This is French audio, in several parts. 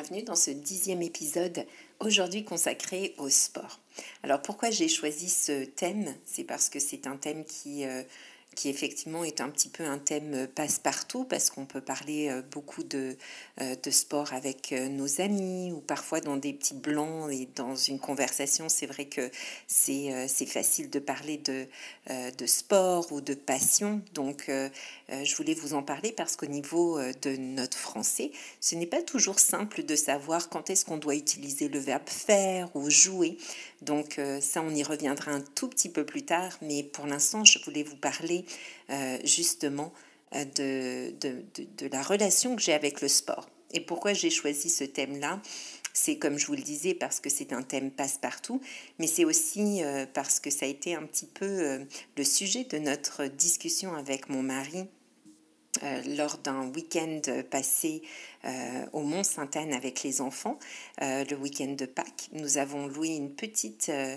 bienvenue dans ce dixième épisode, aujourd'hui consacré au sport. Alors pourquoi j'ai choisi ce thème? C'est parce que c'est un thème qui euh, qui effectivement est un petit peu un thème passe-partout parce qu'on peut parler euh, beaucoup de, euh, de sport avec euh, nos amis ou parfois dans des petits blancs et dans une conversation, c'est vrai que c'est facile de parler de, de sport ou de passion. Donc je voulais vous en parler parce qu'au niveau de notre français, ce n'est pas toujours simple de savoir quand est-ce qu'on doit utiliser le verbe faire ou jouer. Donc ça, on y reviendra un tout petit peu plus tard, mais pour l'instant, je voulais vous parler euh, justement euh, de, de, de, la relation que j'ai avec le sport. Et pourquoi j'ai choisi ce thème-là? C'est comme je vous le disais parce que c'est un thème passe-partout, mais c'est aussi euh, parce que ça a été un petit peu le sujet de notre discussion avec mon mari lors d'un week-end passé au Mont Sainte-Anne avec les enfants, le week-end de Pâques. Nous avons loué une petite, euh,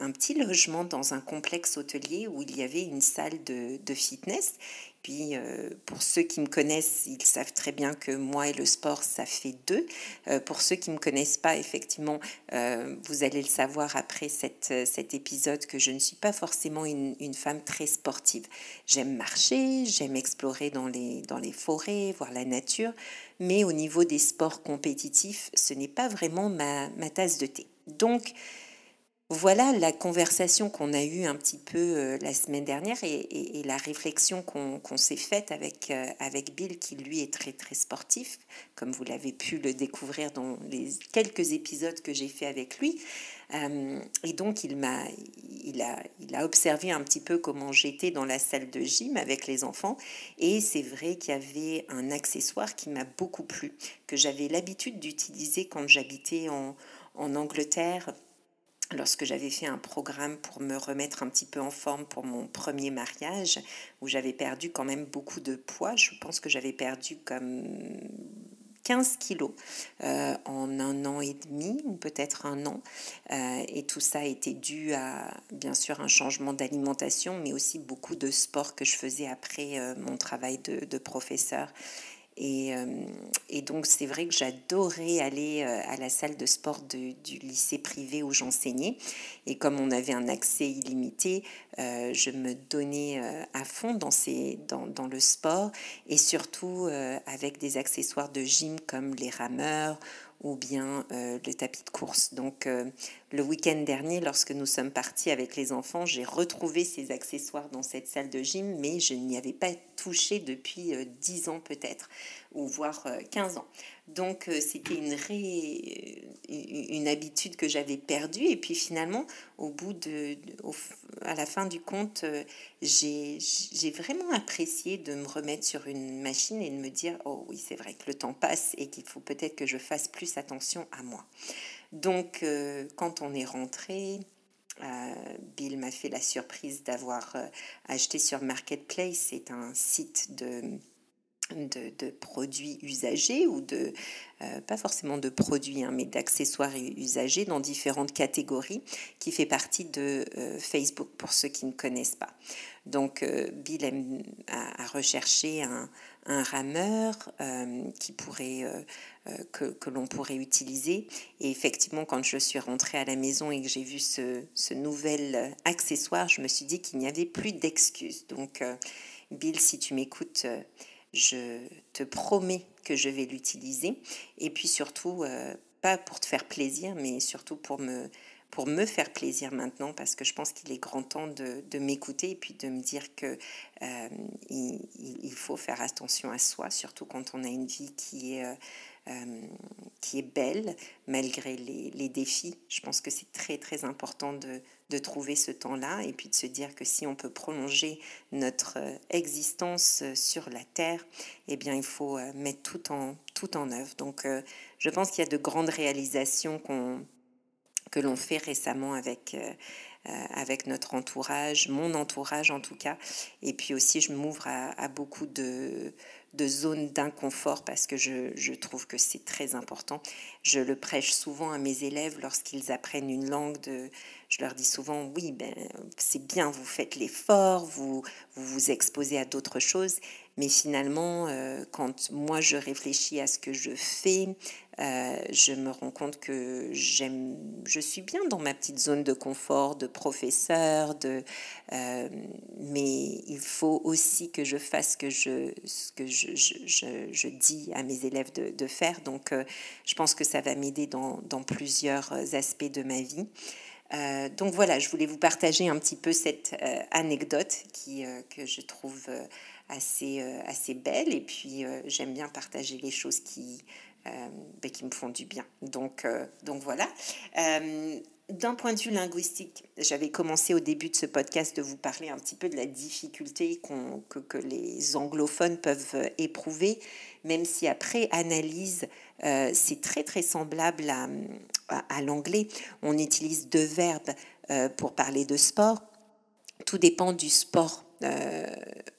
un petit logement dans un complexe hôtelier où il y avait une salle de, de fitness. Puis, euh, pour ceux qui me connaissent, ils savent très bien que moi et le sport, ça fait deux. Euh, pour ceux qui ne me connaissent pas, effectivement, vous allez le savoir après cette, cet épisode que je ne suis pas forcément une, une femme très sportive. J'aime marcher, j'aime explorer dans les, dans les forêts, voir la nature, mais au niveau des sports compétitifs, ce n'est pas vraiment ma, tasse de thé. Donc, voilà la conversation qu'on a eue un petit peu euh, la semaine dernière et, la réflexion qu'on s'est faite avec, euh, avec Bill, qui lui est très très sportif, comme vous l'avez pu le découvrir dans les quelques épisodes que j'ai fait avec lui. Euh, et donc il m'a, il a, il a observé un petit peu comment j'étais dans la salle de gym avec les enfants. Et c'est vrai qu'il y avait un accessoire qui m'a beaucoup plu, que j'avais l'habitude d'utiliser quand j'habitais en, en Angleterre lorsque j'avais fait un programme pour me remettre un petit peu en forme pour mon premier mariage, où j'avais perdu quand même beaucoup de poids. Je pense que j'avais perdu comme 15 kilos euh, en un an et demi, ou peut-être un an. Euh, et tout ça était dû à, bien sûr, un changement d'alimentation, mais aussi beaucoup de sport que je faisais après euh, mon travail de, de professeur. Et, euh, et, donc, c'est vrai que j'adorais aller euh, à la salle de sport du lycée privé où j'enseignais. Et comme on avait un accès illimité, euh, je me donnais à fond dans, le sport et surtout avec des accessoires de gym comme les rameurs ou bien le tapis de course. Donc le week-end dernier, lorsque nous sommes partis avec les enfants, j'ai retrouvé ces accessoires dans cette salle de gym, mais je n'y avais pas touché depuis 10 euh, ans peut-être, ou voire 15 ans. Donc c'était une, une habitude que j'avais perdue, et puis finalement, au bout de, à la fin du compte, j'ai vraiment apprécié de me remettre sur une machine et de me dire, oh oui, c'est vrai que le temps passe et qu'il faut peut-être que je fasse plus attention à moi. Donc, euh, quand on est rentré, euh, Bill m'a fait la surprise d'avoir euh, acheté sur Marketplace, c'est un site de, de, produits usagés ou de, pas forcément de produits, hein, mais d'accessoires usagés dans différentes catégories qui fait partie de Facebook pour ceux qui ne connaissent pas. Donc, Bill a, recherché un, un rameur qui pourrait euh, que, que l'on pourrait utiliser. Et effectivement, quand je suis rentrée à la maison et que j'ai vu ce, ce, nouvel accessoire, je me suis dit qu'il n'y avait plus d'excuses. Donc, euh, Bill, si tu m'écoutes, euh, je te promets que je vais l'utiliser. Et puis surtout, pas pour te faire plaisir, mais surtout pour me, pour me faire plaisir maintenant, parce que je pense qu'il est grand temps de, de m'écouter et puis de me dire que il, il, faut faire attention à soi, surtout quand on a une vie qui est euh, qui est belle malgré les, les, défis. Je pense que c'est très très important de, de trouver ce temps-là et puis de se dire que si on peut prolonger notre euh, existence euh, sur la Terre, eh bien il faut mettre tout en, tout en œuvre. Donc je pense qu'il y a de grandes réalisations qu'on que l'on fait récemment avec, avec notre entourage, mon entourage en tout cas. Et puis aussi, je m'ouvre à, beaucoup de, de zones d'inconfort parce que je, trouve que c'est très important. Je le prêche souvent à mes élèves lorsqu'ils apprennent une langue. De, je leur dis souvent, oui, ben, c'est bien, vous faites l'effort, vous, vous vous exposez à d'autres choses, Mais finalement, euh, quand moi je réfléchis à ce que je fais, euh, je me rends compte que j'aime, je suis bien dans ma petite zone de confort de professeur, euh, mais il faut aussi que je fasse ce que je, que je, je, dis à mes élèves de, faire. Donc, je pense que ça va m'aider dans, dans, plusieurs aspects de ma vie. donc voilà, je voulais vous partager un petit peu cette anecdote qui, que je trouve assez, euh, assez belle et puis euh, j'aime bien partager les choses qui, euh, ben, qui me font du bien. Donc, donc voilà. d'un point de vue linguistique, j'avais commencé au début de ce podcast de vous parler un petit peu de la difficulté que, que, les anglophones peuvent éprouver, même si après analyse, c'est très très semblable à, à, l'anglais. On utilise deux verbes pour parler de sport. Tout dépend du sport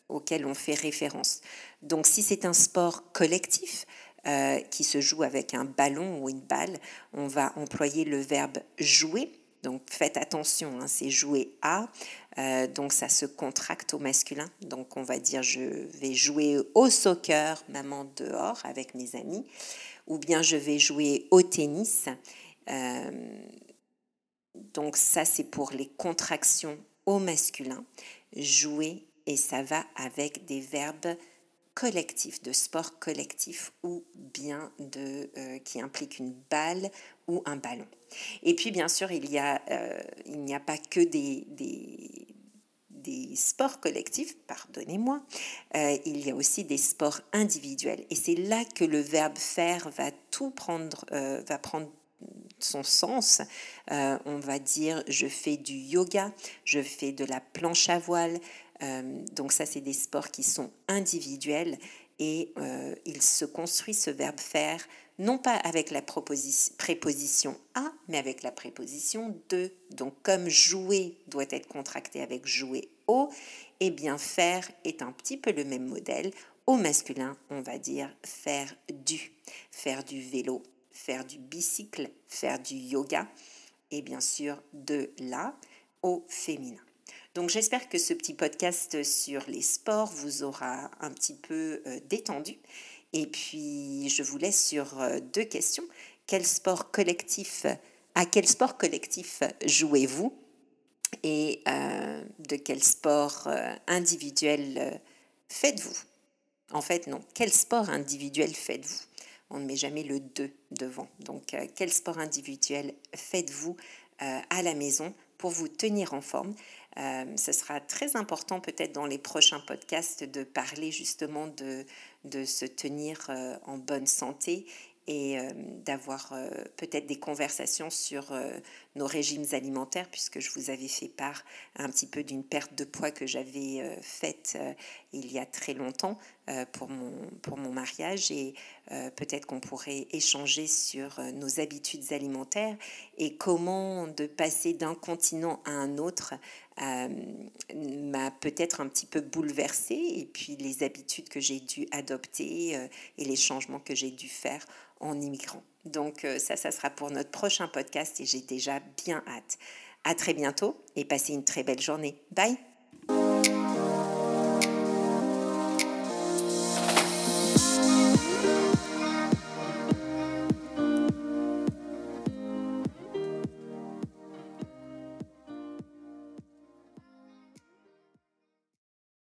auquel on fait référence. Donc si c'est un sport collectif euh, qui se joue avec un ballon ou une balle, on va employer le verbe jouer. Donc faites attention, hein, c'est jouer à. Euh, donc ça se contracte au masculin. Donc on va dire je vais jouer au soccer, maman dehors avec mes amis. Ou bien je vais jouer au tennis. Euh, donc ça c'est pour les contractions au masculin. Jouer et ça va avec des verbes collectifs, de sport collectif ou bien de, euh, qui impliquent une balle ou un ballon. Et puis bien sûr, il, y a, euh, il n'y a pas que des, des, sports collectifs, pardonnez-moi, euh, il y a aussi des sports individuels. Et c'est là que le verbe faire va tout prendre, va prendre son sens. on va dire je fais du yoga, je fais de la planche à voile, euh, donc ça, c'est des sports qui sont individuels et euh, il se construit ce verbe faire non pas avec la préposition à, mais avec la préposition de. Donc comme jouer doit être contracté avec jouer au, et eh bien faire est un petit peu le même modèle. Au masculin, on va dire faire du, faire du vélo, faire du bicycle, faire du yoga, et bien sûr de là au féminin. Donc j'espère que ce petit podcast sur les sports vous aura un petit peu euh, détendu. Et puis je vous laisse sur euh, deux questions. Quel sport collectif, à quel sport collectif jouez-vous? Et euh, de quel sport individuel faites-vous? En fait, non. Quel sport individuel faites-vous? On ne met jamais le 2 devant. Donc, quel sport individuel faites-vous à la maison pour vous tenir en forme? Euh, ce sera très important peut-être dans les prochains podcasts de parler justement de, se tenir euh, en bonne santé et euh, d'avoir peut-être des conversations sur nos régimes alimentaires, puisque je vous avais fait part un petit peu d'une perte de poids que j'avais faite il y a très longtemps pour, mon, pour mon mariage, et peut-être qu'on pourrait échanger sur nos habitudes alimentaires et comment de passer d'un continent à un autre euh, m'a peut-être un petit peu bouleversée et puis les habitudes que j'ai dû adopter euh, et les changements que j'ai dû faire en immigrant. Donc euh, ça, ça sera pour notre prochain podcast et j'ai déjà bien hâte. À très bientôt et passez une très belle journée. Bye